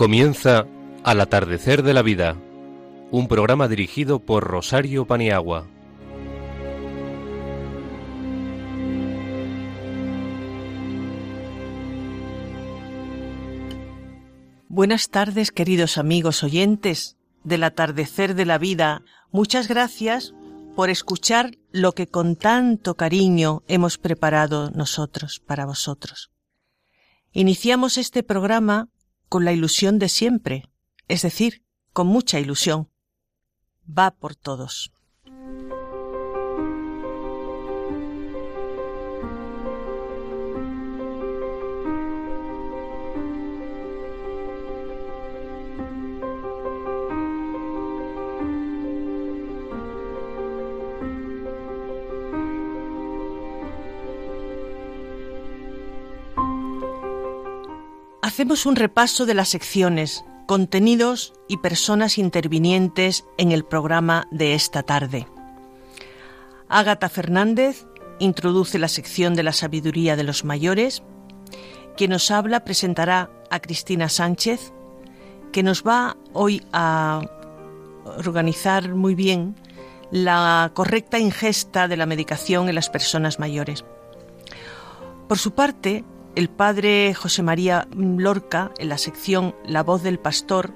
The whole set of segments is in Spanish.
Comienza Al atardecer de la vida, un programa dirigido por Rosario Paniagua. Buenas tardes, queridos amigos oyentes del atardecer de la vida. Muchas gracias por escuchar lo que con tanto cariño hemos preparado nosotros para vosotros. Iniciamos este programa con la ilusión de siempre, es decir, con mucha ilusión. Va por todos. Hacemos un repaso de las secciones, contenidos y personas intervinientes en el programa de esta tarde. Ágata Fernández introduce la sección de la sabiduría de los mayores. Quien nos habla presentará a Cristina Sánchez, que nos va hoy a organizar muy bien la correcta ingesta de la medicación en las personas mayores. Por su parte, el padre José María Lorca, en la sección La voz del pastor,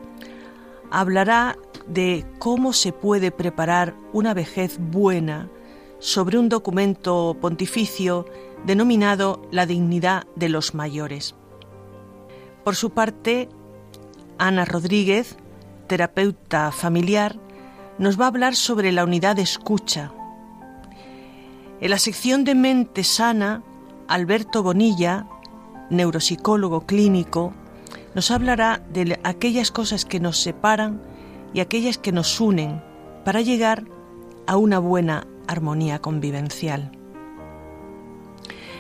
hablará de cómo se puede preparar una vejez buena sobre un documento pontificio denominado La dignidad de los mayores. Por su parte, Ana Rodríguez, terapeuta familiar, nos va a hablar sobre la unidad de escucha. En la sección de mente sana, Alberto Bonilla neuropsicólogo clínico, nos hablará de aquellas cosas que nos separan y aquellas que nos unen para llegar a una buena armonía convivencial.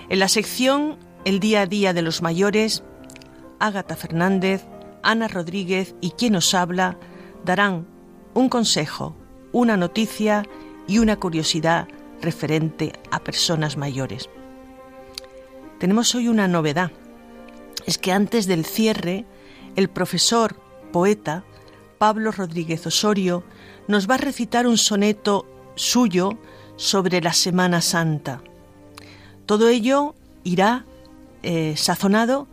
En la sección El día a día de los mayores, Ágata Fernández, Ana Rodríguez y quien nos habla darán un consejo, una noticia y una curiosidad referente a personas mayores. Tenemos hoy una novedad. Es que antes del cierre, el profesor, poeta, Pablo Rodríguez Osorio, nos va a recitar un soneto suyo sobre la Semana Santa. Todo ello irá eh, sazonado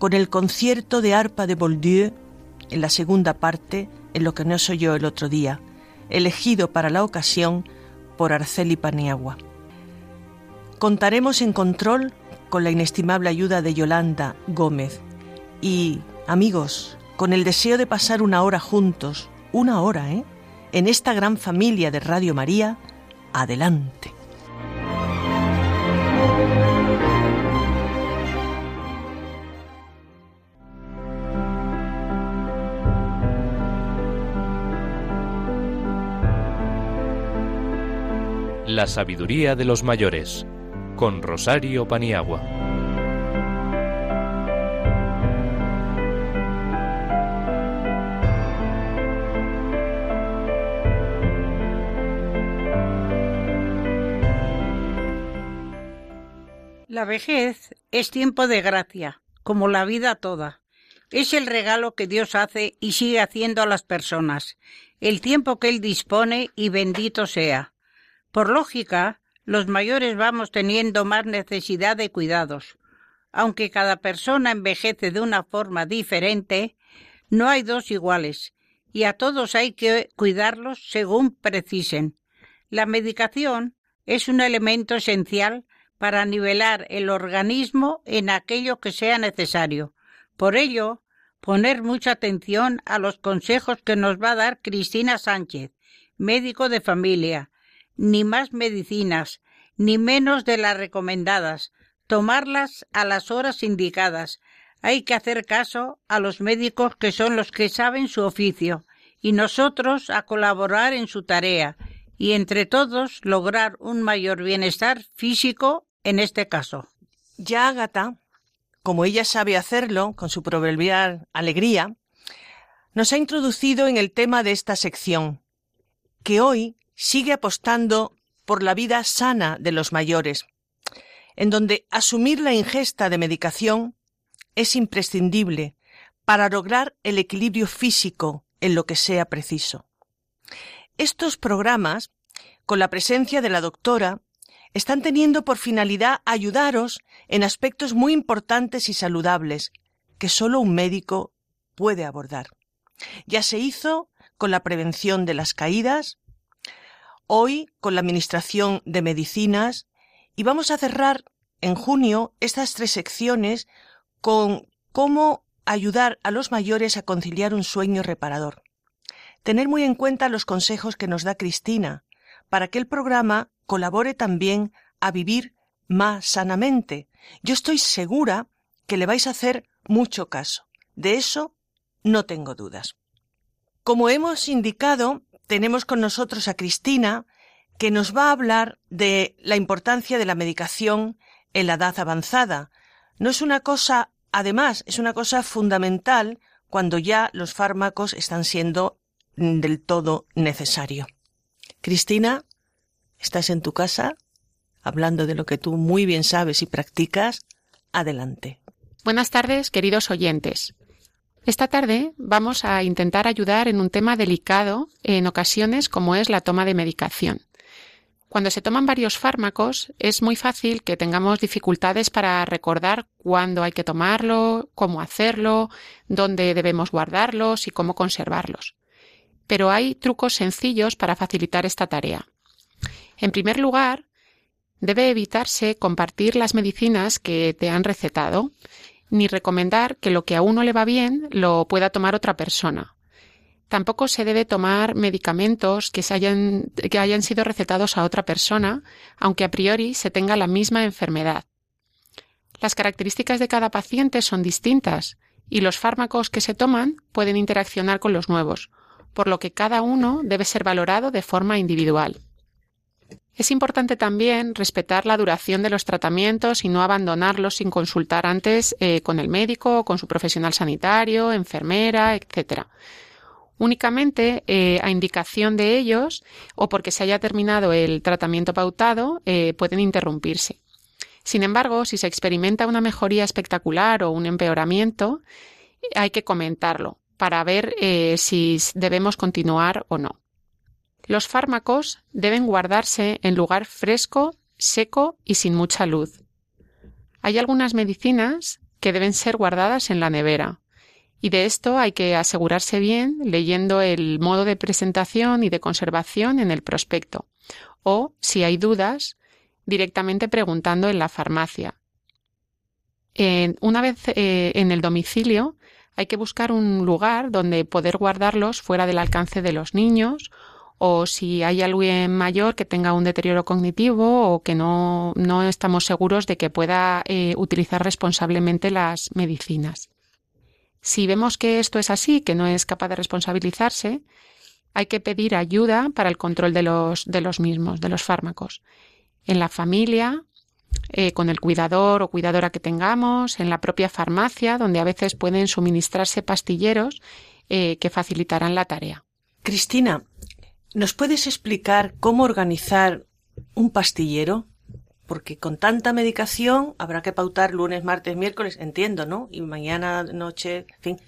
con el concierto de arpa de Boldieu en la segunda parte, en lo que no soy yo el otro día, elegido para la ocasión por Arceli Paniagua. Contaremos en control con la inestimable ayuda de Yolanda Gómez y, amigos, con el deseo de pasar una hora juntos, una hora, ¿eh? En esta gran familia de Radio María, adelante. La sabiduría de los mayores con Rosario Paniagua. La vejez es tiempo de gracia, como la vida toda. Es el regalo que Dios hace y sigue haciendo a las personas, el tiempo que Él dispone y bendito sea. Por lógica, los mayores vamos teniendo más necesidad de cuidados. Aunque cada persona envejece de una forma diferente, no hay dos iguales, y a todos hay que cuidarlos según precisen. La medicación es un elemento esencial para nivelar el organismo en aquello que sea necesario. Por ello, poner mucha atención a los consejos que nos va a dar Cristina Sánchez, médico de familia, ni más medicinas, ni menos de las recomendadas, tomarlas a las horas indicadas. Hay que hacer caso a los médicos que son los que saben su oficio, y nosotros a colaborar en su tarea, y entre todos lograr un mayor bienestar físico en este caso. Ya Ágata, como ella sabe hacerlo con su proverbial alegría, nos ha introducido en el tema de esta sección, que hoy sigue apostando por la vida sana de los mayores, en donde asumir la ingesta de medicación es imprescindible para lograr el equilibrio físico en lo que sea preciso. Estos programas, con la presencia de la doctora, están teniendo por finalidad ayudaros en aspectos muy importantes y saludables que solo un médico puede abordar. Ya se hizo con la prevención de las caídas, hoy con la administración de medicinas y vamos a cerrar en junio estas tres secciones con cómo ayudar a los mayores a conciliar un sueño reparador. Tener muy en cuenta los consejos que nos da Cristina para que el programa colabore también a vivir más sanamente. Yo estoy segura que le vais a hacer mucho caso. De eso no tengo dudas. Como hemos indicado, tenemos con nosotros a Cristina, que nos va a hablar de la importancia de la medicación en la edad avanzada. No es una cosa, además, es una cosa fundamental cuando ya los fármacos están siendo del todo necesario. Cristina, estás en tu casa hablando de lo que tú muy bien sabes y practicas. Adelante. Buenas tardes, queridos oyentes. Esta tarde vamos a intentar ayudar en un tema delicado en ocasiones como es la toma de medicación. Cuando se toman varios fármacos es muy fácil que tengamos dificultades para recordar cuándo hay que tomarlo, cómo hacerlo, dónde debemos guardarlos y cómo conservarlos. Pero hay trucos sencillos para facilitar esta tarea. En primer lugar, debe evitarse compartir las medicinas que te han recetado, ni recomendar que lo que a uno le va bien lo pueda tomar otra persona. Tampoco se debe tomar medicamentos que, hayan, que hayan sido recetados a otra persona, aunque a priori se tenga la misma enfermedad. Las características de cada paciente son distintas y los fármacos que se toman pueden interaccionar con los nuevos, por lo que cada uno debe ser valorado de forma individual. Es importante también respetar la duración de los tratamientos y no abandonarlos sin consultar antes eh, con el médico, con su profesional sanitario, enfermera, etc únicamente eh, a indicación de ellos o porque se haya terminado el tratamiento pautado eh, pueden interrumpirse. Sin embargo, si se experimenta una mejoría espectacular o un empeoramiento, hay que comentarlo para ver si debemos continuar o no. Los fármacos deben guardarse en lugar fresco, seco y sin mucha luz. Hay algunas medicinas que deben ser guardadas en la nevera, y de esto hay que asegurarse bien leyendo el modo de presentación y de conservación en el prospecto. O, si hay dudas, directamente preguntando en la farmacia. una vez eh, en el domicilio, hay que buscar un lugar donde poder guardarlos fuera del alcance de los niños o si hay alguien mayor que tenga un deterioro cognitivo o que no, estamos seguros de que pueda eh, utilizar responsablemente las medicinas. Si vemos que esto es así, que no es capaz de responsabilizarse, hay que pedir ayuda para el control de los, de los mismos, de los fármacos. En la familia, eh, con el cuidador o cuidadora que tengamos, en la propia farmacia, donde a veces pueden suministrarse pastilleros eh, que facilitarán la tarea. Cristina, ¿nos puedes explicar cómo organizar un pastillero? porque con tanta medicación habrá que pautar lunes, martes, miércoles, entiendo, ¿no? Y mañana, noche, en fin.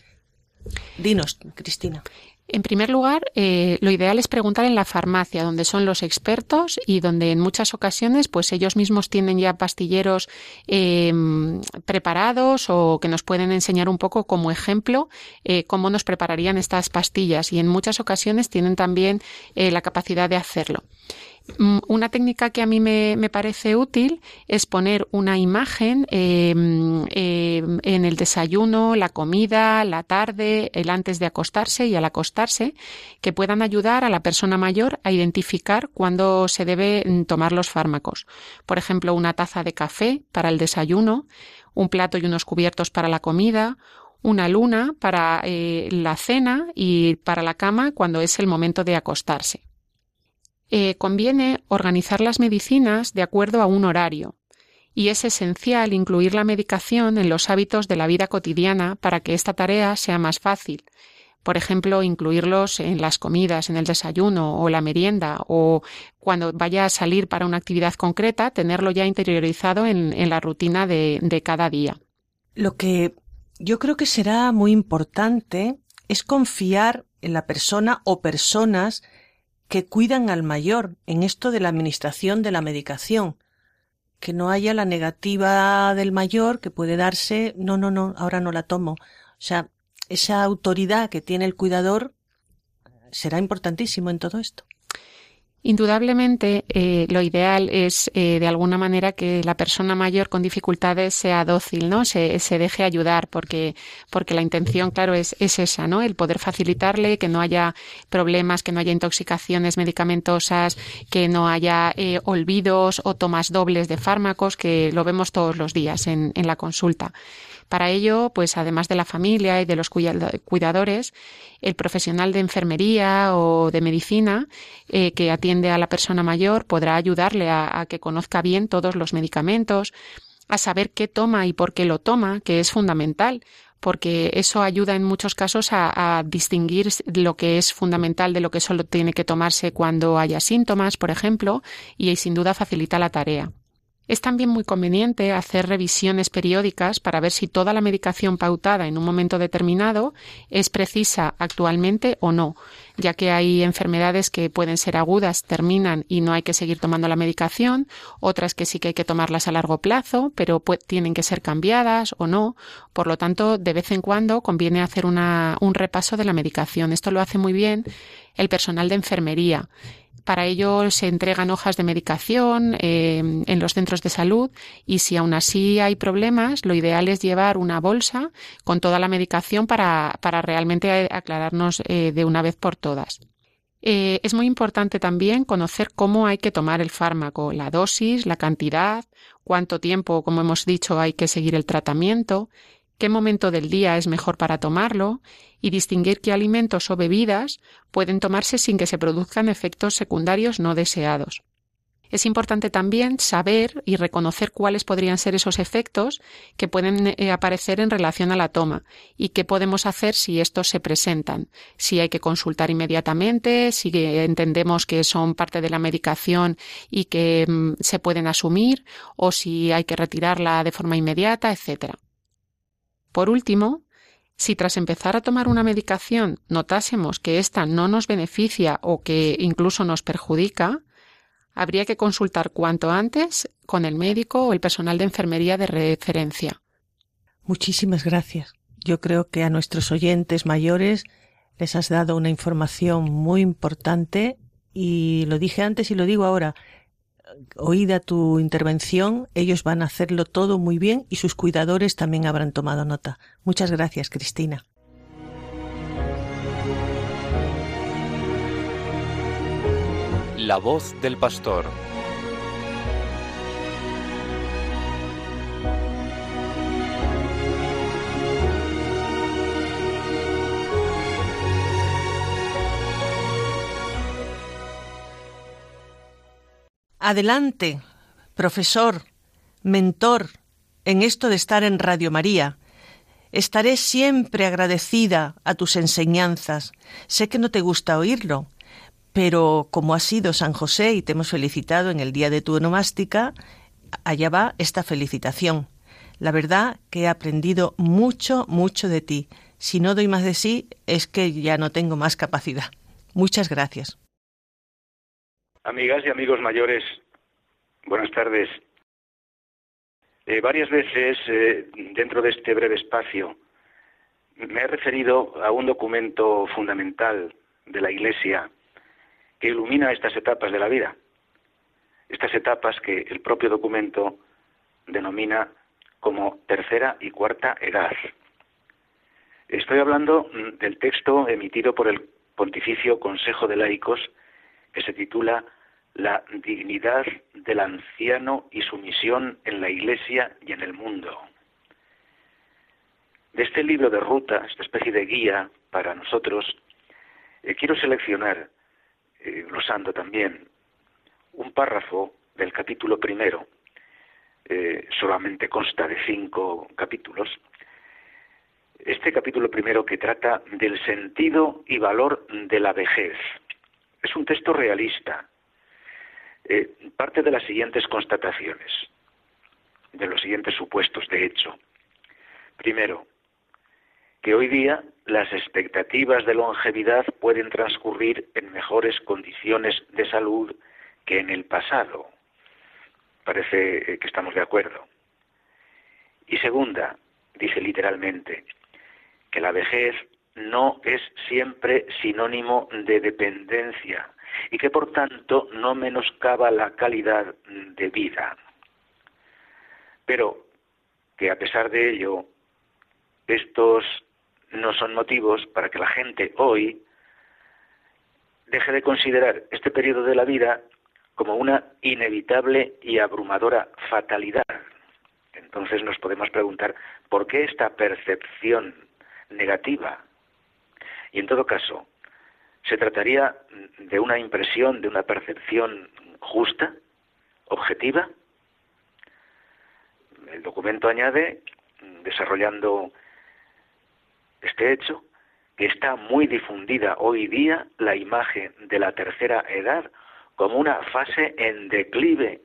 Dinos, Cristina. En primer lugar, eh, lo ideal es preguntar en la farmacia, donde son los expertos y donde en muchas ocasiones, pues ellos mismos tienen ya pastilleros em, preparados o que nos pueden enseñar un poco como ejemplo eh, cómo nos prepararían estas pastillas y en muchas ocasiones tienen también eh, la capacidad de hacerlo. Mm, una técnica que a mí me, parece útil es poner una imagen em, em, en el desayuno, la comida, la tarde, el antes de acostarse y al acostarse, que puedan ayudar a la persona mayor a identificar cuándo se debe mm, tomar los fármacos. Por ejemplo, una taza de café para el desayuno, un plato y unos cubiertos para la comida, una luna para eh, la cena y para la cama cuando es el momento de acostarse. Eh, conviene organizar las medicinas de acuerdo a un horario, y es esencial incluir la medicación en los hábitos de la vida cotidiana para que esta tarea sea más fácil. Por ejemplo, incluirlos en las comidas, en el desayuno o la merienda, o cuando vaya a salir para una actividad concreta, tenerlo ya interiorizado en, la rutina de cada día. Lo que yo creo que será muy importante es confiar en la persona o personas que cuidan al mayor en esto de la administración de la medicación. Que no haya la negativa del mayor que puede darse, no, no, no, ahora no la tomo. O sea, esa autoridad que tiene el cuidador será importantísimo en todo esto. Indudablemente, eh, lo ideal es, eh, de alguna manera, que la persona mayor con dificultades sea dócil, ¿no? Se, se deje ayudar, porque, porque la intención, claro, es, es esa, ¿no? El poder facilitarle, que no haya problemas, que no haya intoxicaciones medicamentosas, que no haya eh, olvidos o tomas dobles de fármacos, que lo vemos todos los días en, en la consulta. Para ello, pues además de la familia y de los cuidadores, el profesional de enfermería o de medicina eh, que atiende a la persona mayor podrá ayudarle a, que conozca bien todos los medicamentos, a saber qué toma y por qué lo toma, que es fundamental, porque eso ayuda en muchos casos a, a, distinguir lo que es fundamental de lo que solo tiene que tomarse cuando haya síntomas, por ejemplo, y sin duda facilita la tarea. Es también muy conveniente hacer revisiones periódicas para ver si toda la medicación pautada en un momento determinado es precisa actualmente o no, ya que hay enfermedades que pueden ser agudas, terminan y no hay que seguir tomando la medicación, otras que sí que hay que tomarlas a largo plazo, pero tienen que ser cambiadas o no. Por lo tanto, de vez en cuando conviene hacer un repaso de la medicación. Esto lo hace muy bien el personal de enfermería para ello se entregan hojas de medicación eh, en los centros de salud y si aún así hay problemas, lo ideal es llevar una bolsa con toda la medicación para, para realmente aclararnos eh, de una vez por. Eh, es muy importante también conocer cómo hay que tomar el fármaco, la dosis, la cantidad, cuánto tiempo, como hemos dicho, hay que seguir el tratamiento, qué momento del día es mejor para tomarlo y distinguir qué alimentos o bebidas pueden tomarse sin que se produzcan efectos secundarios no deseados. Es importante también saber y reconocer cuáles podrían ser esos efectos que pueden eh, aparecer en relación a la toma y qué podemos hacer si estos se presentan. Si hay que consultar inmediatamente, si entendemos que son parte de la medicación y que mm, se pueden asumir o si hay que retirarla de forma inmediata, etc. Por último, si tras empezar a tomar una medicación notásemos que ésta no nos beneficia o que incluso nos perjudica, habría que consultar cuanto antes con el médico o el personal de enfermería de referencia. Muchísimas gracias. Yo creo que a nuestros oyentes mayores les has dado una información muy importante y lo dije antes y lo digo ahora oída tu intervención, ellos van a hacerlo todo muy bien y sus cuidadores también habrán tomado nota. Muchas gracias, Cristina. La voz del pastor. Adelante, profesor, mentor, en esto de estar en Radio María. Estaré siempre agradecida a tus enseñanzas. Sé que no te gusta oírlo, pero como has sido San José y te hemos felicitado en el día de tu onomástica, allá va esta felicitación. La verdad que he aprendido mucho, mucho de ti. Si no doy más de sí, es que ya no tengo más capacidad. Muchas gracias. Amigas y amigos mayores, buenas tardes. Eh, varias veces eh, dentro de este breve espacio me he referido a un documento fundamental de la Iglesia que ilumina estas etapas de la vida. Estas etapas que el propio documento denomina como tercera y cuarta edad. Estoy hablando mm, del texto emitido por el Pontificio Consejo de Laicos que se titula La dignidad del anciano y su misión en la Iglesia y en el mundo. De este libro de ruta, esta especie de guía para nosotros, eh, quiero seleccionar, eh, glosando también, un párrafo del capítulo primero, eh, solamente consta de cinco capítulos, este capítulo primero que trata del sentido y valor de la vejez. Es un texto realista. Eh, parte de las siguientes constataciones, de los siguientes supuestos, de hecho. Primero, que hoy día las expectativas de longevidad pueden transcurrir en mejores condiciones de salud que en el pasado. Parece eh, que estamos de acuerdo. Y segunda, dice literalmente, que la vejez no es siempre sinónimo de dependencia y que por tanto no menoscaba la calidad de vida. Pero que a pesar de ello, estos no son motivos para que la gente hoy deje de considerar este periodo de la vida como una inevitable y abrumadora fatalidad. Entonces nos podemos preguntar, ¿por qué esta percepción negativa? Y en todo caso, ¿se trataría de una impresión, de una percepción justa, objetiva? El documento añade, desarrollando este hecho, que está muy difundida hoy día la imagen de la tercera edad como una fase en declive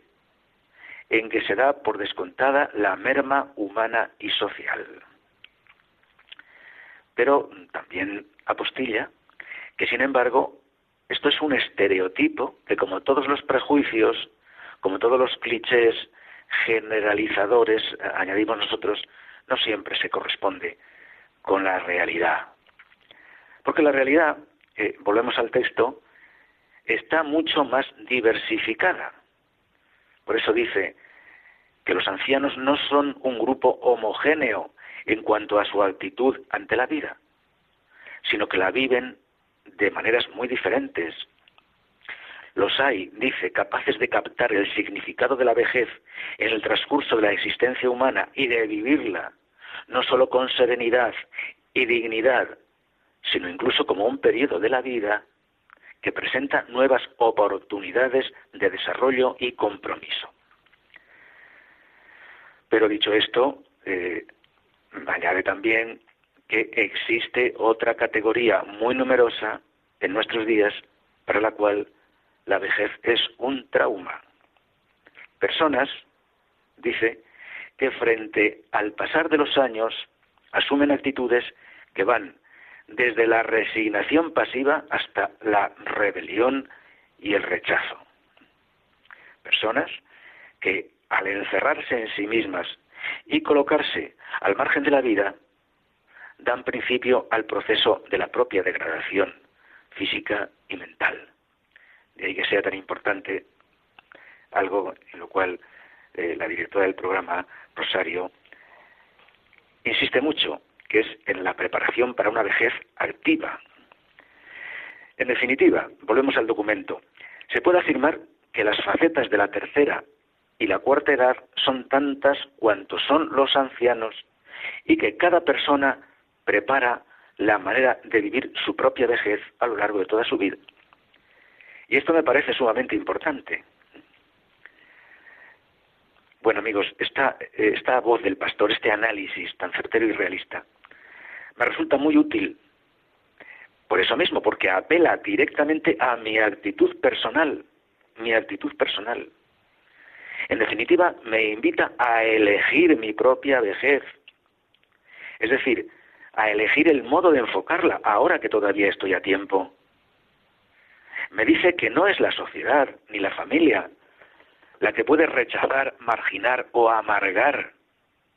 en que se da por descontada la merma humana y social. Pero también apostilla que, sin embargo, esto es un estereotipo que, como todos los prejuicios, como todos los clichés generalizadores, añadimos nosotros, no siempre se corresponde con la realidad. Porque la realidad, eh, volvemos al texto, está mucho más diversificada. Por eso dice que los ancianos no son un grupo homogéneo en cuanto a su actitud ante la vida, sino que la viven de maneras muy diferentes. Los hay, dice, capaces de captar el significado de la vejez en el transcurso de la existencia humana y de vivirla, no sólo con serenidad y dignidad, sino incluso como un periodo de la vida que presenta nuevas oportunidades de desarrollo y compromiso. Pero dicho esto, eh, añade también que existe otra categoría muy numerosa en nuestros días para la cual la vejez es un trauma. Personas, dice, que frente al pasar de los años asumen actitudes que van desde la resignación pasiva hasta la rebelión y el rechazo. Personas que al encerrarse en sí mismas y colocarse al margen de la vida, dan principio al proceso de la propia degradación física y mental. De ahí que sea tan importante algo en lo cual eh, la directora del programa, Rosario, insiste mucho, que es en la preparación para una vejez activa. En definitiva, volvemos al documento, se puede afirmar que las facetas de la tercera y la cuarta edad son tantas cuantos son los ancianos y que cada persona prepara la manera de vivir su propia vejez a lo largo de toda su vida. Y esto me parece sumamente importante. Bueno amigos, esta, esta voz del pastor, este análisis tan certero y realista, me resulta muy útil. Por eso mismo, porque apela directamente a mi actitud personal, mi actitud personal. En definitiva, me invita a elegir mi propia vejez. Es decir, a elegir el modo de enfocarla, ahora que todavía estoy a tiempo. Me dice que no es la sociedad ni la familia la que puede rechazar, marginar o amargar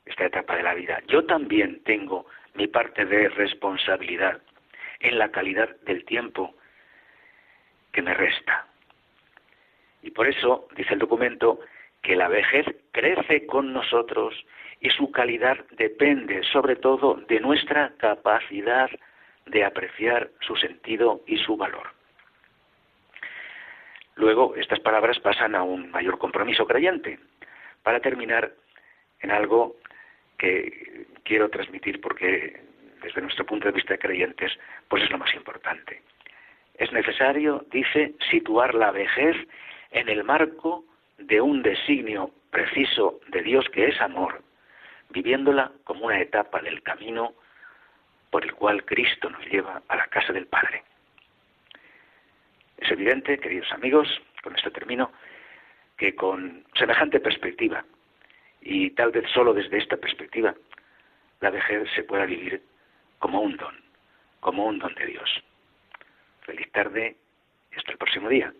esta etapa de la vida. Yo también tengo mi parte de responsabilidad en la calidad del tiempo que me resta. Y por eso, dice el documento, que la vejez crece con nosotros y su calidad depende sobre todo de nuestra capacidad de apreciar su sentido y su valor. Luego, estas palabras pasan a un mayor compromiso creyente, para terminar en algo que quiero transmitir porque desde nuestro punto de vista de creyentes, pues es lo más importante. Es necesario, dice, situar la vejez en el marco de un designio preciso de Dios que es amor, viviéndola como una etapa del camino por el cual Cristo nos lleva a la casa del Padre. Es evidente, queridos amigos, con esto termino, que con semejante perspectiva, y tal vez solo desde esta perspectiva, la vejez se pueda vivir como un don, como un don de Dios. Feliz tarde y hasta el próximo día.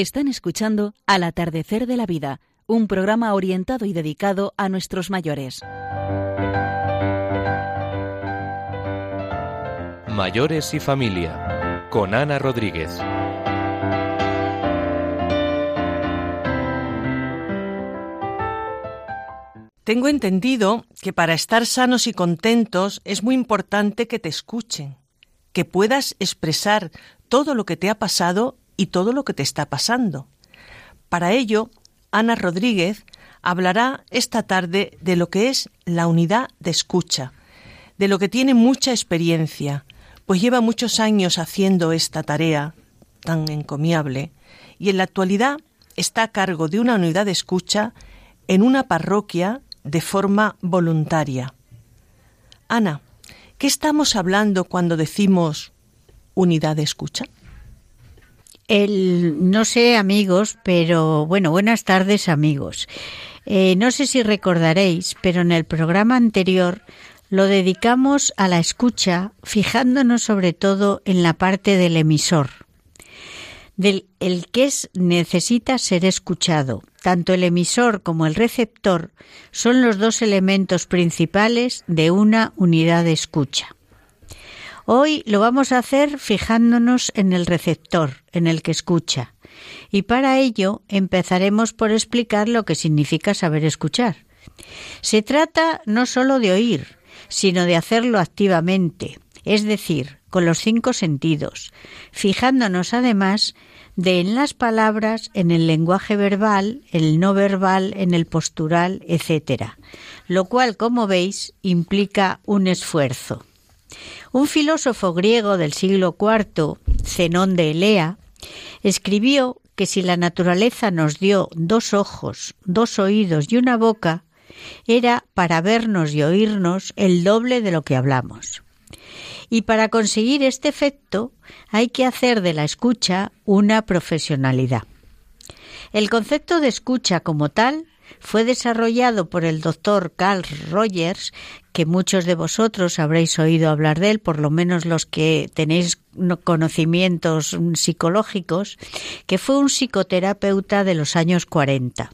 Están escuchando Al atardecer de la vida, un programa orientado y dedicado a nuestros mayores. Mayores y familia, con Ana Rodríguez. Tengo entendido que para estar sanos y contentos es muy importante que te escuchen, que puedas expresar todo lo que te ha pasado y todo lo que te está pasando. Para ello, Ana Rodríguez hablará esta tarde de lo que es la unidad de escucha, de lo que tiene mucha experiencia, pues lleva muchos años haciendo esta tarea tan encomiable y en la actualidad está a cargo de una unidad de escucha en una parroquia de forma voluntaria. Ana, ¿qué estamos hablando cuando decimos unidad de escucha? No sé amigos, pero bueno, buenas tardes amigos. Eh, no sé si recordaréis, pero en el programa anterior lo dedicamos a la escucha, fijándonos sobre todo en la parte del emisor, del el que es, necesita ser escuchado. Tanto el emisor como el receptor son los dos elementos principales de una unidad de escucha. Hoy lo vamos a hacer fijándonos en el receptor, en el que escucha. Y para ello empezaremos por explicar lo que significa saber escuchar. Se trata no sólo de oír, sino de hacerlo activamente, es decir, con los cinco sentidos, fijándonos además de en las palabras, en el lenguaje verbal, el no verbal, en el postural, etc. Lo cual, como veis, implica un esfuerzo. Un filósofo griego del siglo IV, Zenón de Elea, escribió que si la naturaleza nos dio dos ojos, dos oídos y una boca, era para vernos y oírnos el doble de lo que hablamos. Y para conseguir este efecto hay que hacer de la escucha una profesionalidad. El concepto de escucha como tal fue desarrollado por el doctor Carl Rogers, que muchos de vosotros habréis oído hablar de él, por lo menos los que tenéis conocimientos psicológicos, que fue un psicoterapeuta de los años 40.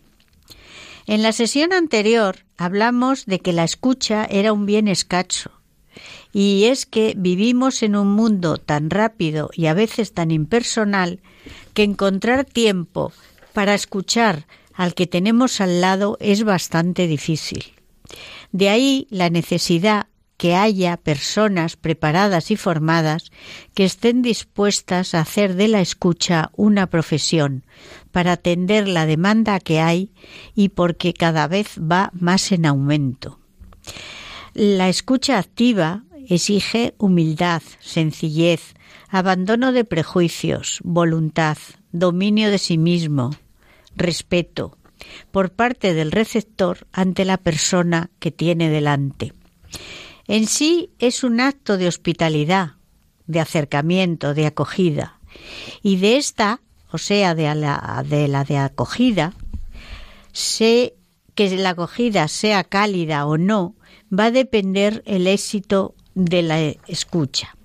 En la sesión anterior hablamos de que la escucha era un bien escaso, y es que vivimos en un mundo tan rápido y a veces tan impersonal que encontrar tiempo para escuchar al que tenemos al lado es bastante difícil. De ahí la necesidad que haya personas preparadas y formadas que estén dispuestas a hacer de la escucha una profesión para atender la demanda que hay y porque cada vez va más en aumento. La escucha activa exige humildad, sencillez, abandono de prejuicios, voluntad, dominio de sí mismo, respeto por parte del receptor ante la persona que tiene delante. En sí es un acto de hospitalidad, de acercamiento, de acogida. Y de esta, o sea, de la de, acogida, sé que la acogida sea cálida o no, va a depender el éxito de la escucha.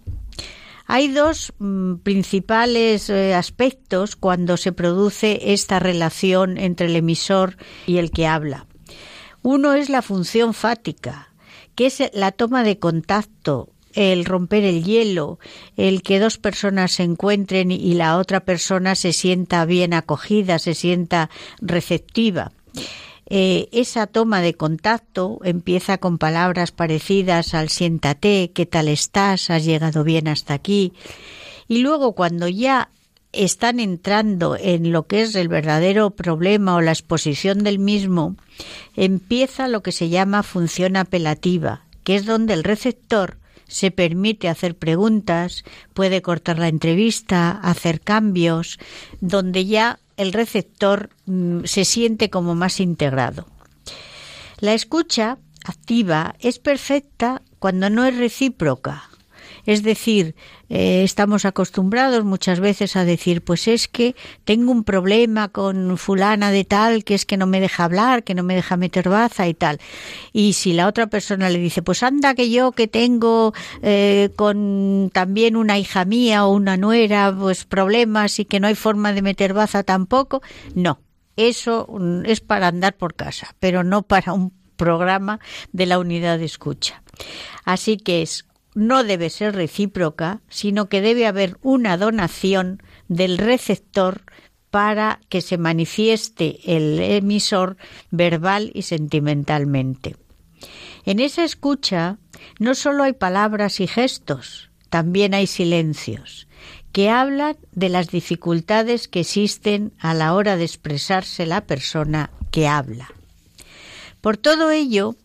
Hay dos mm, principales eh, aspectos cuando se produce esta relación entre el emisor y el que habla. Uno es la función fática, que es la toma de contacto, el romper el hielo, el que dos personas se encuentren y la otra persona se sienta bien acogida, se sienta receptiva. Eh, esa toma de contacto empieza con palabras parecidas al siéntate, qué tal estás, has llegado bien hasta aquí. Y luego cuando ya están entrando en lo que es el verdadero problema o la exposición del mismo, empieza lo que se llama función apelativa, que es donde el receptor se permite hacer preguntas, puede cortar la entrevista, hacer cambios, donde ya el receptor mm, se siente como más integrado. La escucha activa es perfecta cuando no es recíproca, es decir, eh, estamos acostumbrados muchas veces a decir, pues es que tengo un problema con fulana de tal, que es que no me deja hablar, que no me deja meter baza y tal. Y si la otra persona le dice, pues anda que yo que tengo eh, con también una hija mía o una nuera, pues problemas y que no hay forma de meter baza tampoco, no. Eso mm, es para andar por casa, pero no para un programa de la unidad de escucha. Así que es no debe ser recíproca, sino que debe haber una donación del receptor para que se manifieste el emisor verbal y sentimentalmente. En esa escucha no solo hay palabras y gestos, también hay silencios, que hablan de las dificultades que existen a la hora de expresarse la persona que habla. Por todo ello,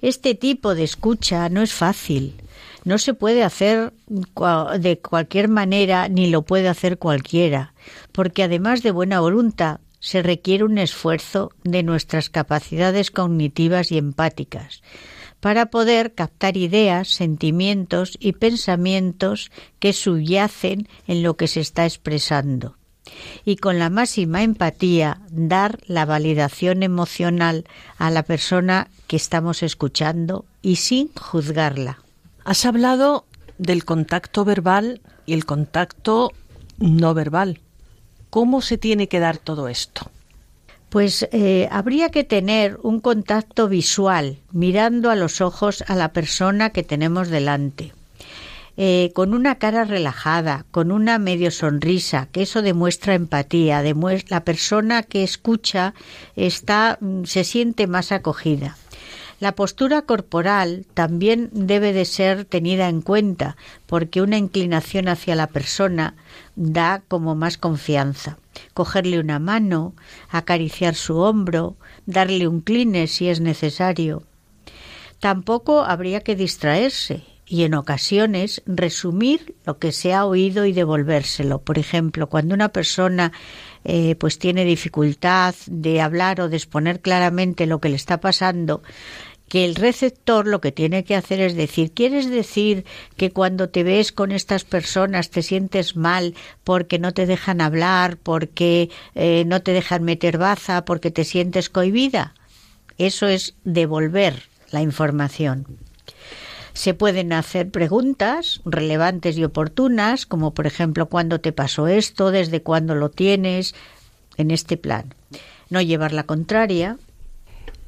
este tipo de escucha no es fácil, no se puede hacer de cualquier manera ni lo puede hacer cualquiera, porque además de buena voluntad se requiere un esfuerzo de nuestras capacidades cognitivas y empáticas para poder captar ideas, sentimientos y pensamientos que subyacen en lo que se está expresando y con la máxima empatía dar la validación emocional a la persona que estamos escuchando y sin juzgarla. Has hablado del contacto verbal y el contacto no verbal. ¿Cómo se tiene que dar todo esto? Pues eh, habría que tener un contacto visual, mirando a los ojos a la persona que tenemos delante. Eh, con una cara relajada, con una medio sonrisa, que eso demuestra empatía, la persona que escucha está, mm, se siente más acogida. La postura corporal también debe de ser tenida en cuenta porque una inclinación hacia la persona da como más confianza. Cogerle una mano, acariciar su hombro, darle un cline si es necesario. Tampoco habría que distraerse y en ocasiones resumir lo que se ha oído y devolvérselo. Por ejemplo, cuando una persona eh, pues tiene dificultad de hablar o de exponer claramente lo que le está pasando, que el receptor lo que tiene que hacer es decir, ¿quieres decir que cuando te ves con estas personas te sientes mal porque no te dejan hablar, porque eh, no te dejan meter baza, porque te sientes cohibida? Eso es devolver la información. Se pueden hacer preguntas relevantes y oportunas, como por ejemplo, ¿cuándo te pasó esto? ¿Desde cuándo lo tienes? En este plan. No llevar la contraria,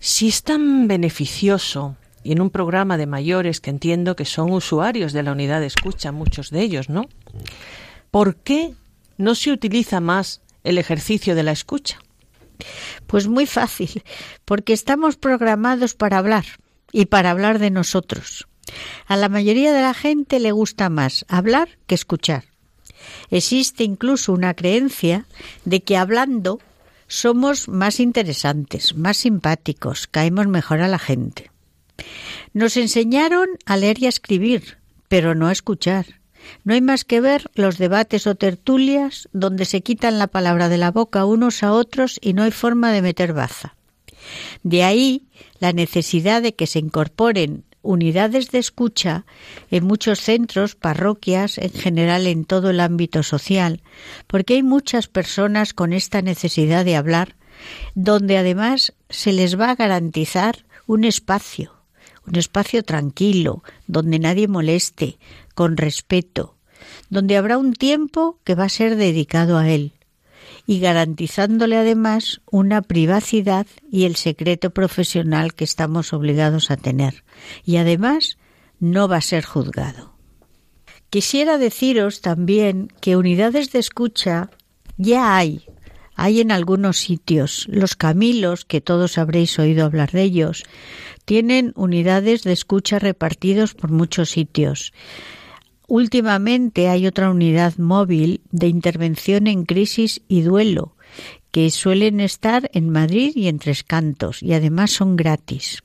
si es tan beneficioso y en un programa de mayores que entiendo que son usuarios de la unidad de escucha, muchos de ellos, ¿no? ¿Por qué no se utiliza más el ejercicio de la escucha? Pues muy fácil, porque estamos programados para hablar y para hablar de nosotros. A la mayoría de la gente le gusta más hablar que escuchar. Existe incluso una creencia de que hablando somos más interesantes, más simpáticos, caemos mejor a la gente. Nos enseñaron a leer y a escribir, pero no a escuchar. No hay más que ver los debates o tertulias donde se quitan la palabra de la boca unos a otros y no hay forma de meter baza. De ahí la necesidad de que se incorporen unidades de escucha en muchos centros, parroquias, en general en todo el ámbito social, porque hay muchas personas con esta necesidad de hablar, donde además se les va a garantizar un espacio, un espacio tranquilo, donde nadie moleste, con respeto, donde habrá un tiempo que va a ser dedicado a él y garantizándole además una privacidad y el secreto profesional que estamos obligados a tener. Y además no va a ser juzgado. Quisiera deciros también que unidades de escucha ya hay. Hay en algunos sitios. Los Camilos, que todos habréis oído hablar de ellos, tienen unidades de escucha repartidos por muchos sitios. Últimamente hay otra unidad móvil de intervención en crisis y duelo que suelen estar en Madrid y en Tres Cantos y además son gratis.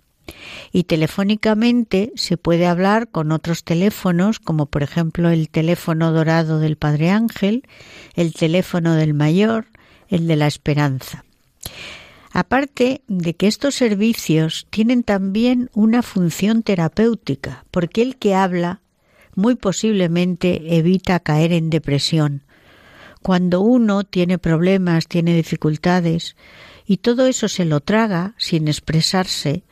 Y telefónicamente se puede hablar con otros teléfonos, como por ejemplo el teléfono dorado del Padre Ángel, el teléfono del Mayor, el de la Esperanza. Aparte de que estos servicios tienen también una función terapéutica, porque el que habla muy posiblemente evita caer en depresión. Cuando uno tiene problemas, tiene dificultades, y todo eso se lo traga sin expresarse,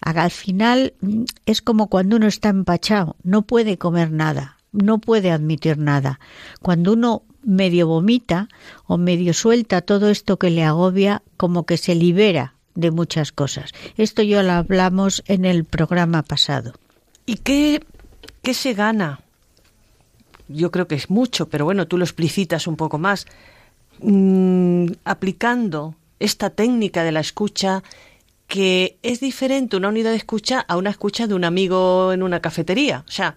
al final mm, es como cuando uno está empachado, no puede comer nada, no puede admitir nada. Cuando uno medio vomita o medio suelta todo esto que le agobia, como que se libera de muchas cosas. Esto ya lo hablamos en el programa pasado. ¿Y qué ¿Qué se gana? Yo creo que es mucho, pero bueno, tú lo explicitas un poco más. Mm, aplicando esta técnica de la escucha que es diferente una unidad de escucha a una escucha de un amigo en una cafetería. O sea,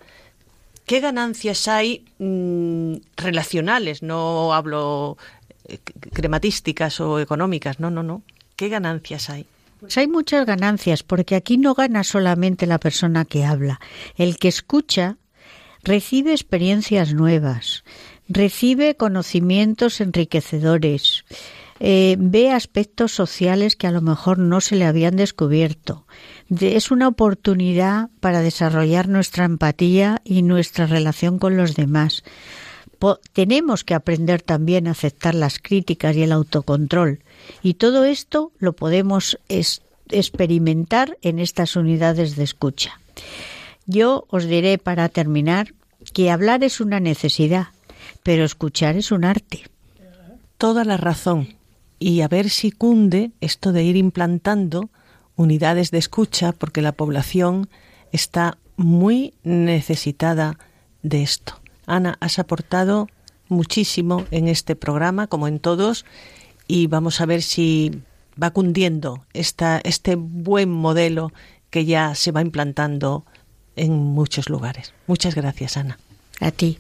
¿qué ganancias hay mm, relacionales? No hablo eh, crematísticas o económicas, no, no, no. ¿Qué ganancias hay? Pues hay muchas ganancias, porque aquí no gana solamente la persona que habla. El que escucha recibe experiencias nuevas, recibe conocimientos enriquecedores, eh, ve aspectos sociales que a lo mejor no se le habían descubierto. es una oportunidad para desarrollar nuestra empatía y nuestra relación con los demás. Tenemos que aprender también a aceptar las críticas y el autocontrol y todo esto lo podemos experimentar en estas unidades de escucha. Yo os diré para terminar que hablar es una necesidad, pero escuchar es un arte. Toda la razón. Y a ver si cunde esto de ir implantando unidades de escucha, porque la población está muy necesitada de esto. Ana, has aportado muchísimo en este programa, como en todos, y vamos a ver si va cundiendo esta, este buen modelo que ya se va implantando en muchos lugares. Muchas gracias, Ana. A ti.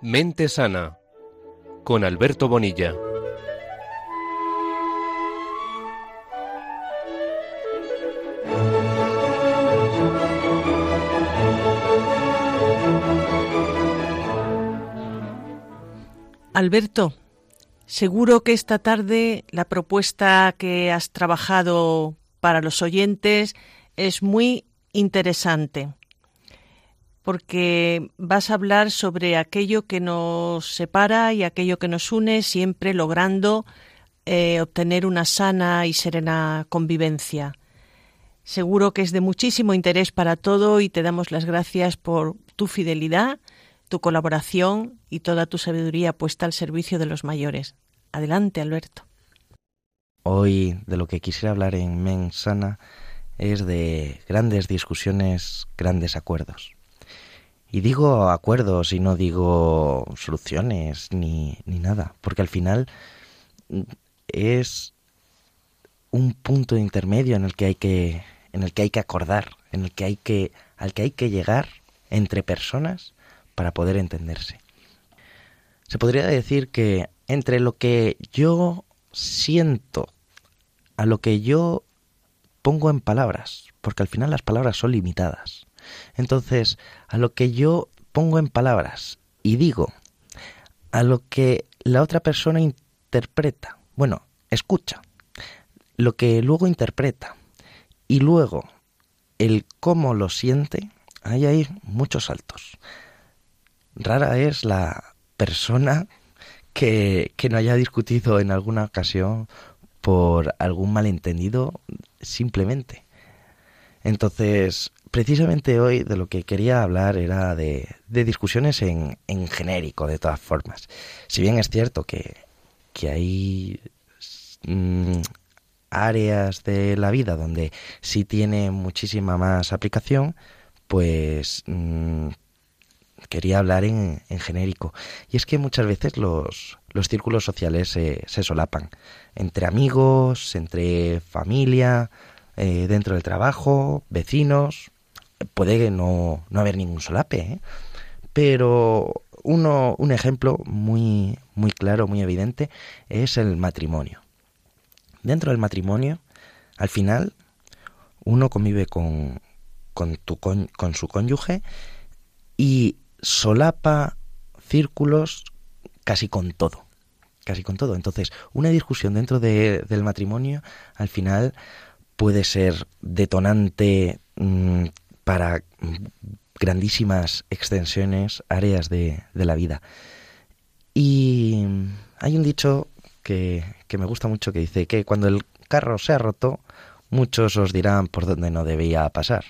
Mente Sana con Alberto Bonilla. Alberto, seguro que esta tarde la propuesta que has trabajado para los oyentes es muy interesante porque vas a hablar sobre aquello que nos separa y aquello que nos une, siempre logrando eh, obtener una sana y serena convivencia. Seguro que es de muchísimo interés para todo y te damos las gracias por tu fidelidad tu colaboración y toda tu sabiduría puesta al servicio de los mayores. Adelante, Alberto. Hoy de lo que quisiera hablar en Mensana es de grandes discusiones, grandes acuerdos. Y digo acuerdos y no digo soluciones ni, ni nada, porque al final es un punto intermedio en el que hay que en el que hay que acordar, en el que hay que al que hay que llegar entre personas para poder entenderse. Se podría decir que entre lo que yo siento a lo que yo pongo en palabras, porque al final las palabras son limitadas. Entonces, a lo que yo pongo en palabras y digo, a lo que la otra persona interpreta, bueno, escucha, lo que luego interpreta y luego el cómo lo siente, ahí hay muchos saltos. Rara es la persona que, que no haya discutido en alguna ocasión por algún malentendido simplemente. Entonces, precisamente hoy de lo que quería hablar era de, de discusiones en, en, genérico, de todas formas. Si bien es cierto que, que hay mm, áreas de la vida donde sí tiene muchísima más aplicación, pues mm, quería hablar en, en, genérico. Y es que muchas veces los, los círculos sociales se, solapan. Entre amigos, entre familia, eh, dentro del trabajo, vecinos. Puede no, no haber ningún solape, ¿eh? pero uno, un ejemplo muy, muy claro, muy evidente, es el matrimonio. Dentro del matrimonio, al final, uno convive con, con, tu, con, con su cónyuge y solapa círculos casi con todo. Casi con todo. Entonces, una discusión dentro de, del matrimonio, al final, puede ser detonante mmm, para grandísimas extensiones, áreas de, de, la vida. Y hay un dicho que, que me gusta mucho que dice que cuando el carro se ha roto, muchos os dirán por dónde no debía pasar.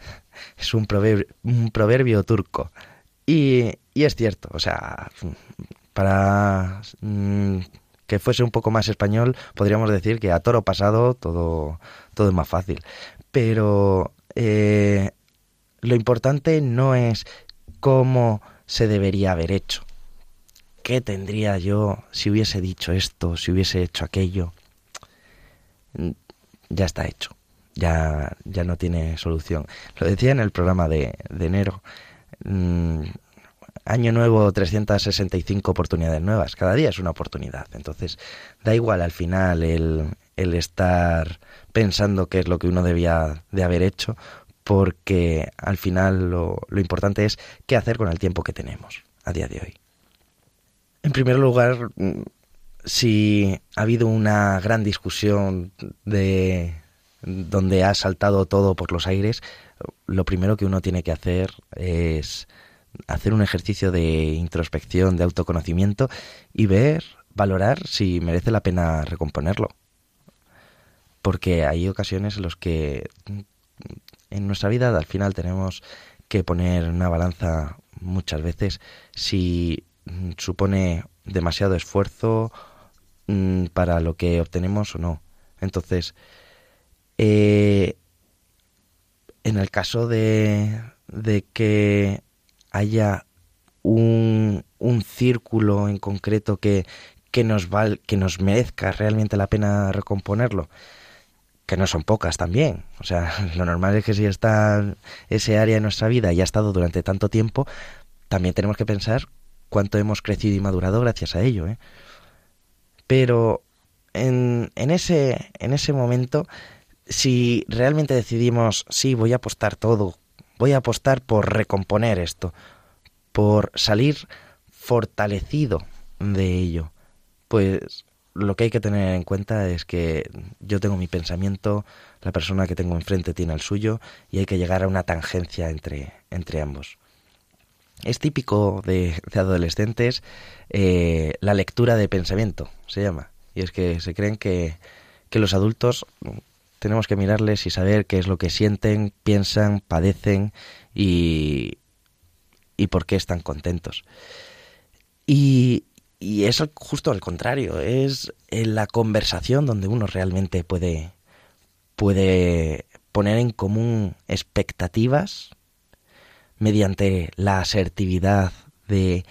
Es un proverbio, un proverbio turco. Y, es cierto, o sea, para mmm, que fuese un poco más español, podríamos decir que a toro pasado todo, todo es más fácil. Pero eh, lo importante no es cómo se debería haber hecho. ¿Qué tendría yo si hubiese dicho esto, si hubiese hecho aquello? Ya está hecho. Ya, ya no tiene solución. Lo decía en el programa de, de enero. Mm, año nuevo, 365 oportunidades nuevas. Cada día es una oportunidad. Entonces, da igual al final el, el estar pensando qué es lo que uno debía de haber hecho, porque al final lo, lo importante es qué hacer con el tiempo que tenemos a día de hoy. En primer lugar, si ha habido una gran discusión de donde ha saltado todo por los aires, lo primero que uno tiene que hacer es hacer un ejercicio de introspección, de autoconocimiento y ver, valorar si merece la pena recomponerlo. Porque hay ocasiones en las que en nuestra vida al final tenemos que poner una balanza muchas veces si supone demasiado esfuerzo mm, para lo que obtenemos o no. Entonces, eh, en el caso de, de que haya un, un círculo en concreto que, que, nos val, que nos merezca realmente la pena recomponerlo, que no son pocas también. O sea, lo normal es que si está ese área de nuestra vida y ha estado durante tanto tiempo, también tenemos que pensar cuánto hemos crecido y madurado gracias a ello. ¿eh? Pero en, en, ese, en ese momento, si realmente decidimos, sí, voy a apostar todo Voy a apostar por recomponer esto, por salir fortalecido de ello. Pues lo que hay que tener en cuenta es que yo tengo mi pensamiento, la persona que tengo enfrente tiene el suyo y hay que llegar a una tangencia entre, entre ambos. Es típico de, de adolescentes eh, la lectura de pensamiento, se llama. Y es que se creen que, que los adultos tenemos que mirarles y saber qué es lo que sienten, piensan, padecen y, y por qué están contentos. Y, y es justo al contrario, es en la conversación donde uno realmente puede, puede poner en común expectativas mediante la asertividad de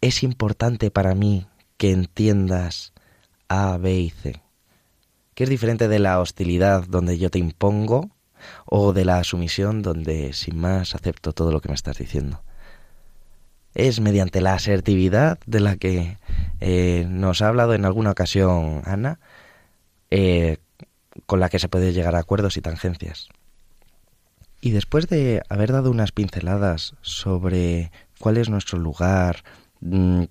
es importante para mí que entiendas A, B y C, que es diferente de la hostilidad donde yo te impongo o de la sumisión donde sin más acepto todo lo que me estás diciendo. Es mediante la asertividad de la que eh, nos ha hablado en alguna ocasión Ana, eh, con la que se puede llegar a acuerdos y tangencias. Y después de haber dado unas pinceladas sobre cuál es nuestro lugar, mm,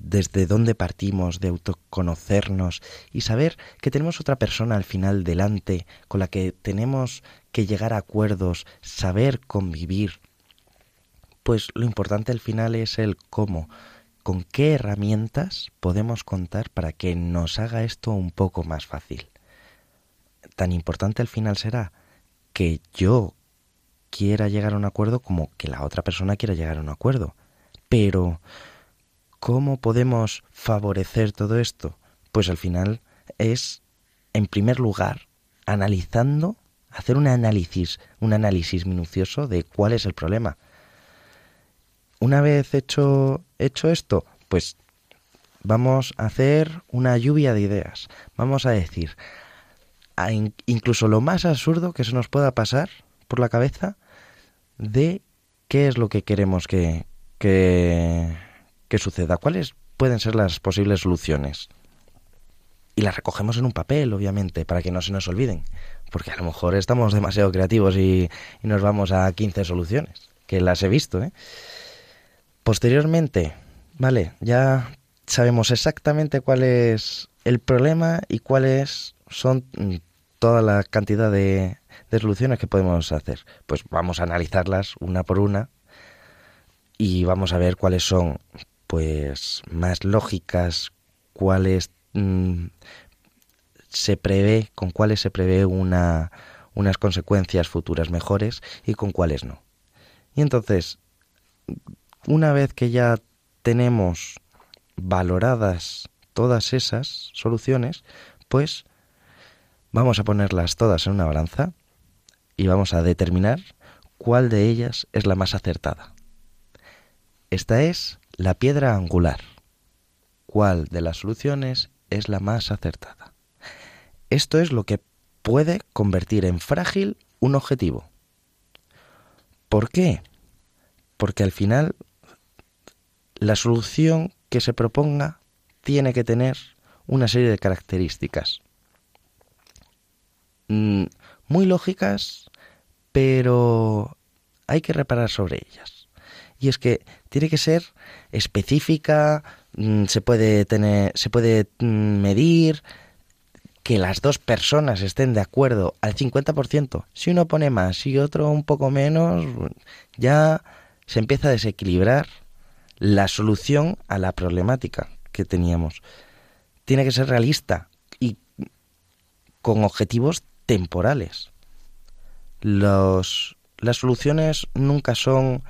desde dónde partimos, de autoconocernos y saber que tenemos otra persona al final delante con la que tenemos que llegar a acuerdos, saber convivir, pues lo importante al final es el cómo, con qué herramientas podemos contar para que nos haga esto un poco más fácil. Tan importante al final será que yo quiera llegar a un acuerdo como que la otra persona quiera llegar a un acuerdo. Pero, ¿cómo podemos favorecer todo esto? Pues al final es, en primer lugar, analizando, hacer un análisis, un análisis minucioso de cuál es el problema. Una vez hecho, hecho esto, pues vamos a hacer una lluvia de ideas. Vamos a decir, incluso lo más absurdo que se nos pueda pasar por la cabeza de qué es lo que queremos que, que, que suceda, cuáles pueden ser las posibles soluciones. Y las recogemos en un papel, obviamente, para que no se nos olviden, porque a lo mejor estamos demasiado creativos y, y nos vamos a 15 soluciones, que las he visto. ¿eh? Posteriormente, vale, ya sabemos exactamente cuál es el problema y cuáles son toda la cantidad de, soluciones que podemos hacer. Pues vamos a analizarlas una por una y vamos a ver cuáles son pues más lógicas, cuáles mm, se prevé, con cuáles se prevé una, unas consecuencias futuras mejores y con cuáles no. Y entonces, una vez que ya tenemos valoradas todas esas soluciones, pues Vamos a ponerlas todas en una balanza y vamos a determinar cuál de ellas es la más acertada. Esta es la piedra angular. ¿Cuál de las soluciones es la más acertada? Esto es lo que puede convertir en frágil un objetivo. ¿Por qué? Porque al final la solución que se proponga tiene que tener una serie de características. Mm, muy lógicas, pero hay que reparar sobre ellas. Y es que tiene que ser específica, mm, se puede tener, se puede mm, medir, que las dos personas estén de acuerdo al 50%. Si uno pone más y otro un poco menos, ya se empieza a desequilibrar la solución a la problemática que teníamos. Tiene que ser realista y con objetivos temporales. Los, las soluciones nunca son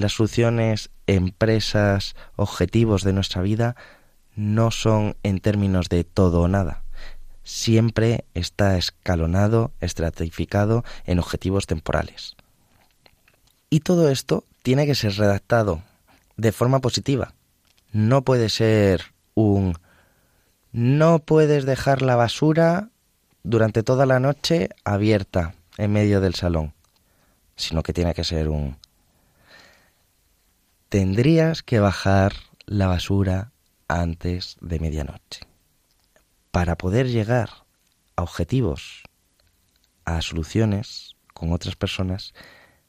las soluciones, empresas, objetivos de nuestra vida, no son en términos de todo o nada. Siempre está escalonado, estratificado en objetivos temporales. Y todo esto tiene que ser redactado de forma positiva. No puede ser un no puedes dejar la basura durante toda la noche abierta en medio del salón, sino que tiene que ser un... Tendrías que bajar la basura antes de medianoche. Para poder llegar a objetivos, a soluciones con otras personas,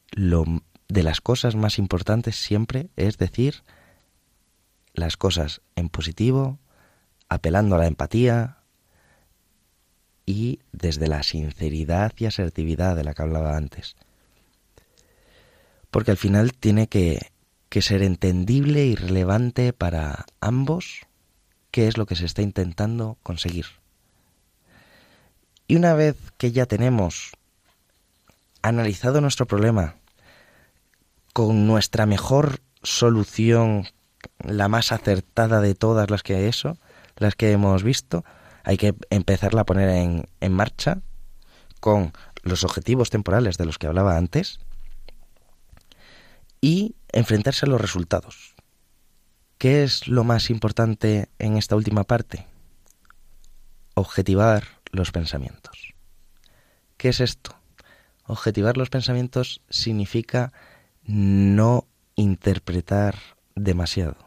lo de las cosas más importantes siempre es decir las cosas en positivo, apelando a la empatía, y desde la sinceridad y asertividad de la que hablaba antes. Porque al final tiene que, que ser entendible y relevante para ambos qué es lo que se está intentando conseguir. Y una vez que ya tenemos analizado nuestro problema con nuestra mejor solución, la más acertada de todas las que eso, las que hemos visto, hay que empezarla a poner en, en marcha con los objetivos temporales de los que hablaba antes y enfrentarse a los resultados. ¿Qué es lo más importante en esta última parte? objetivar los pensamientos. ¿Qué es esto? Objetivar los pensamientos significa no interpretar demasiado,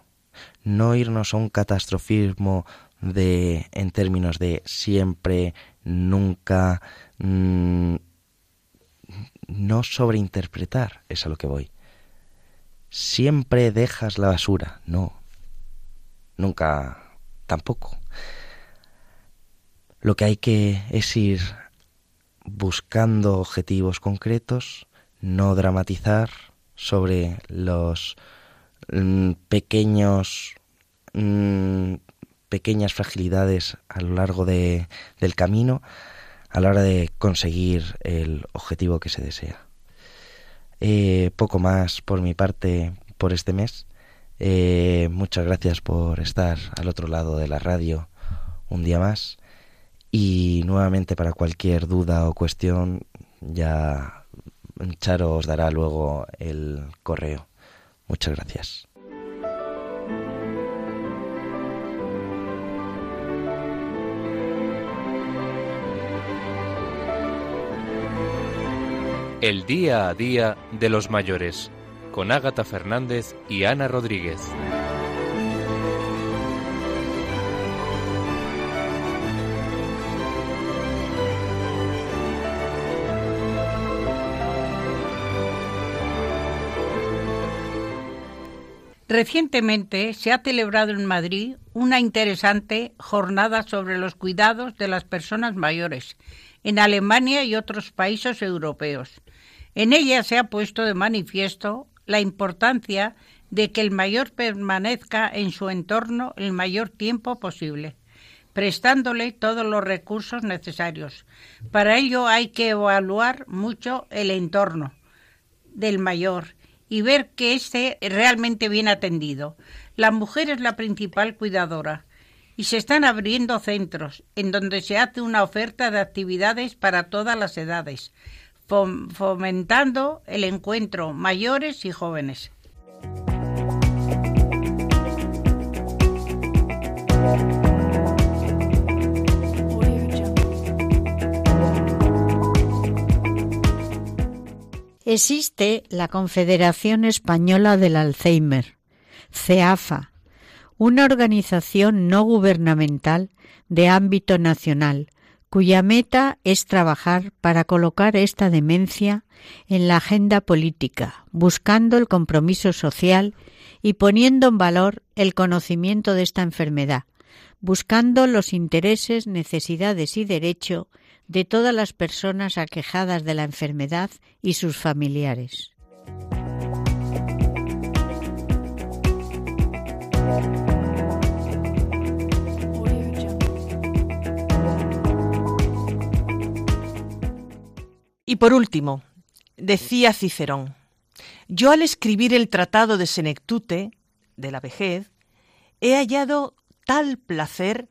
no irnos a un catastrofismo de en términos de siempre, nunca, mm, no sobreinterpretar, es a lo que voy. Siempre dejas la basura, no, nunca tampoco. Lo que hay que es ir buscando objetivos concretos, no dramatizar sobre los mm, pequeños mm, pequeñas fragilidades a lo largo de, del camino a la hora de conseguir el objetivo que se desea. Eh, poco más por mi parte por este mes. Eh, muchas gracias por estar al otro lado de la radio un día más. Y nuevamente para cualquier duda o cuestión ya Charo os dará luego el correo. Muchas gracias. El día a día de los mayores, con Ágata Fernández y Ana Rodríguez. Recientemente se ha celebrado en Madrid una interesante jornada sobre los cuidados de las personas mayores en Alemania y otros países europeos. En ella se ha puesto de manifiesto la importancia de que el mayor permanezca en su entorno el mayor tiempo posible, prestándole todos los recursos necesarios. Para ello hay que evaluar mucho el entorno del mayor y ver que esté realmente bien atendido. La mujer es la principal cuidadora y se están abriendo centros en donde se hace una oferta de actividades para todas las edades, fomentando el encuentro mayores y jóvenes. Existe la Confederación Española del Alzheimer, CEAFA, una organización no gubernamental de ámbito nacional cuya meta es trabajar para colocar esta demencia en la agenda política, buscando el compromiso social y poniendo en valor el conocimiento de esta enfermedad, buscando los intereses, necesidades y derecho de todas las personas aquejadas de la enfermedad y sus familiares. Y por último, decía Cicerón, yo al escribir el tratado de Senectute, de la vejez, he hallado tal placer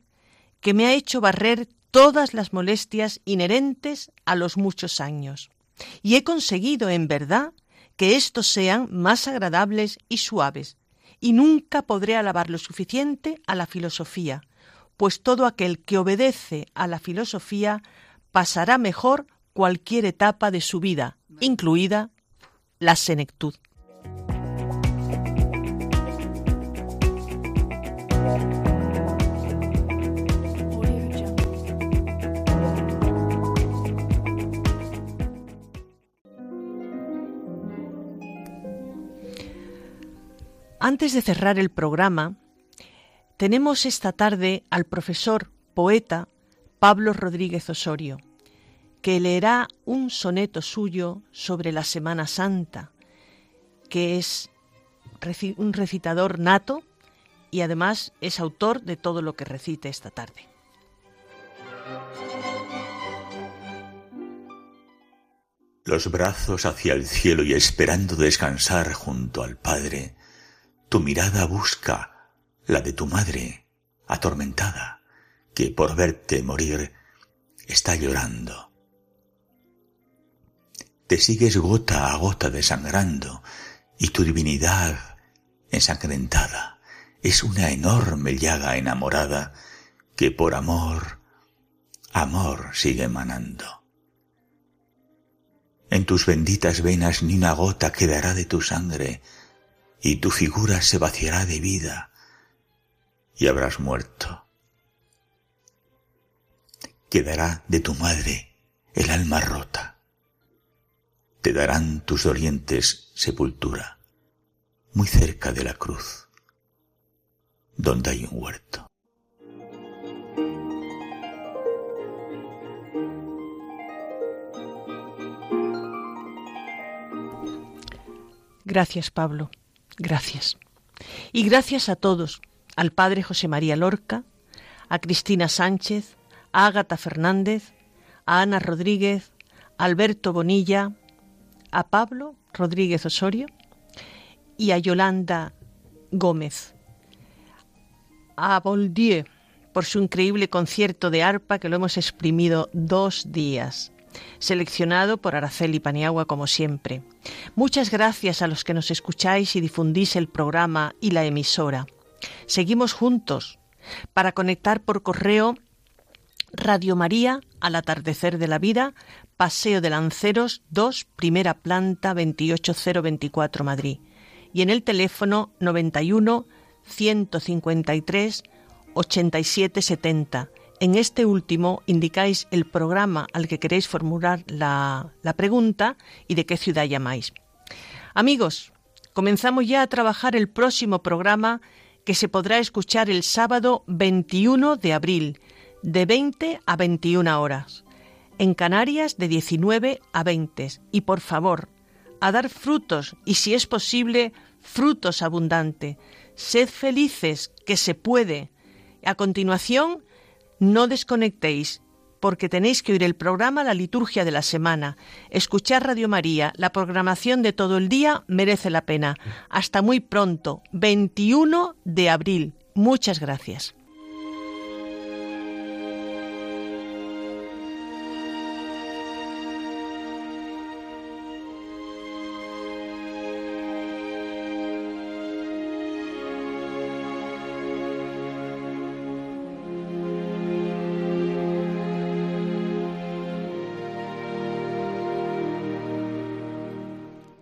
que me ha hecho barrer todas las molestias inherentes a los muchos años, y he conseguido, en verdad, que éstos sean más agradables y suaves, y nunca podré alabar lo suficiente a la filosofía, pues todo aquel que obedece a la filosofía pasará mejor cualquier etapa de su vida, incluida la senectud. Antes de cerrar el programa, tenemos esta tarde al profesor poeta Pablo Rodríguez Osorio que leerá un soneto suyo sobre la Semana Santa, que es un recitador nato y además es autor de todo lo que recite esta tarde. Los brazos hacia el cielo y esperando descansar junto al Padre, tu mirada busca la de tu madre, atormentada, que por verte morir está llorando te sigues gota a gota desangrando y tu divinidad ensangrentada es una enorme llaga enamorada que por amor amor sigue manando. En tus benditas venas ni una gota quedará de tu sangre, y tu figura se vaciará de vida, y habrás muerto. Quedará de tu madre el alma rota. Te darán tus dolientes sepultura, muy cerca de la cruz, donde hay un huerto. Gracias, Pablo. Gracias. Y gracias a todos, al Padre José María Lorca, a Cristina Sánchez, a Ágata Fernández, a Ana Rodríguez, a Alberto Bonilla, a Pablo Rodríguez Osorio y a Yolanda Gómez, a Boldieu por su increíble concierto de arpa que lo hemos exprimido dos días seleccionado por Araceli Paniagua como siempre. Muchas gracias a los que nos escucháis y difundís el programa y la emisora. Seguimos juntos para conectar por correo Radio María al atardecer de la vida, Paseo de Lanceros 2, primera planta 28024 Madrid. Y en el teléfono 91 153 8770 en este último indicáis el programa al que queréis formular la, pregunta y de qué ciudad llamáis. Amigos, comenzamos ya a trabajar el próximo programa que se podrá escuchar el sábado 21 de abril, de 20 a 21 horas. En Canarias de 19 a 20. Y por favor, a dar frutos y si es posible, frutos abundantes. Sed felices, que se puede. A continuación, no desconectéis, porque tenéis que oír el programa La Liturgia de la Semana. Escuchar Radio María, la programación de todo el día merece la pena. Hasta muy pronto, 21 de abril. Muchas gracias.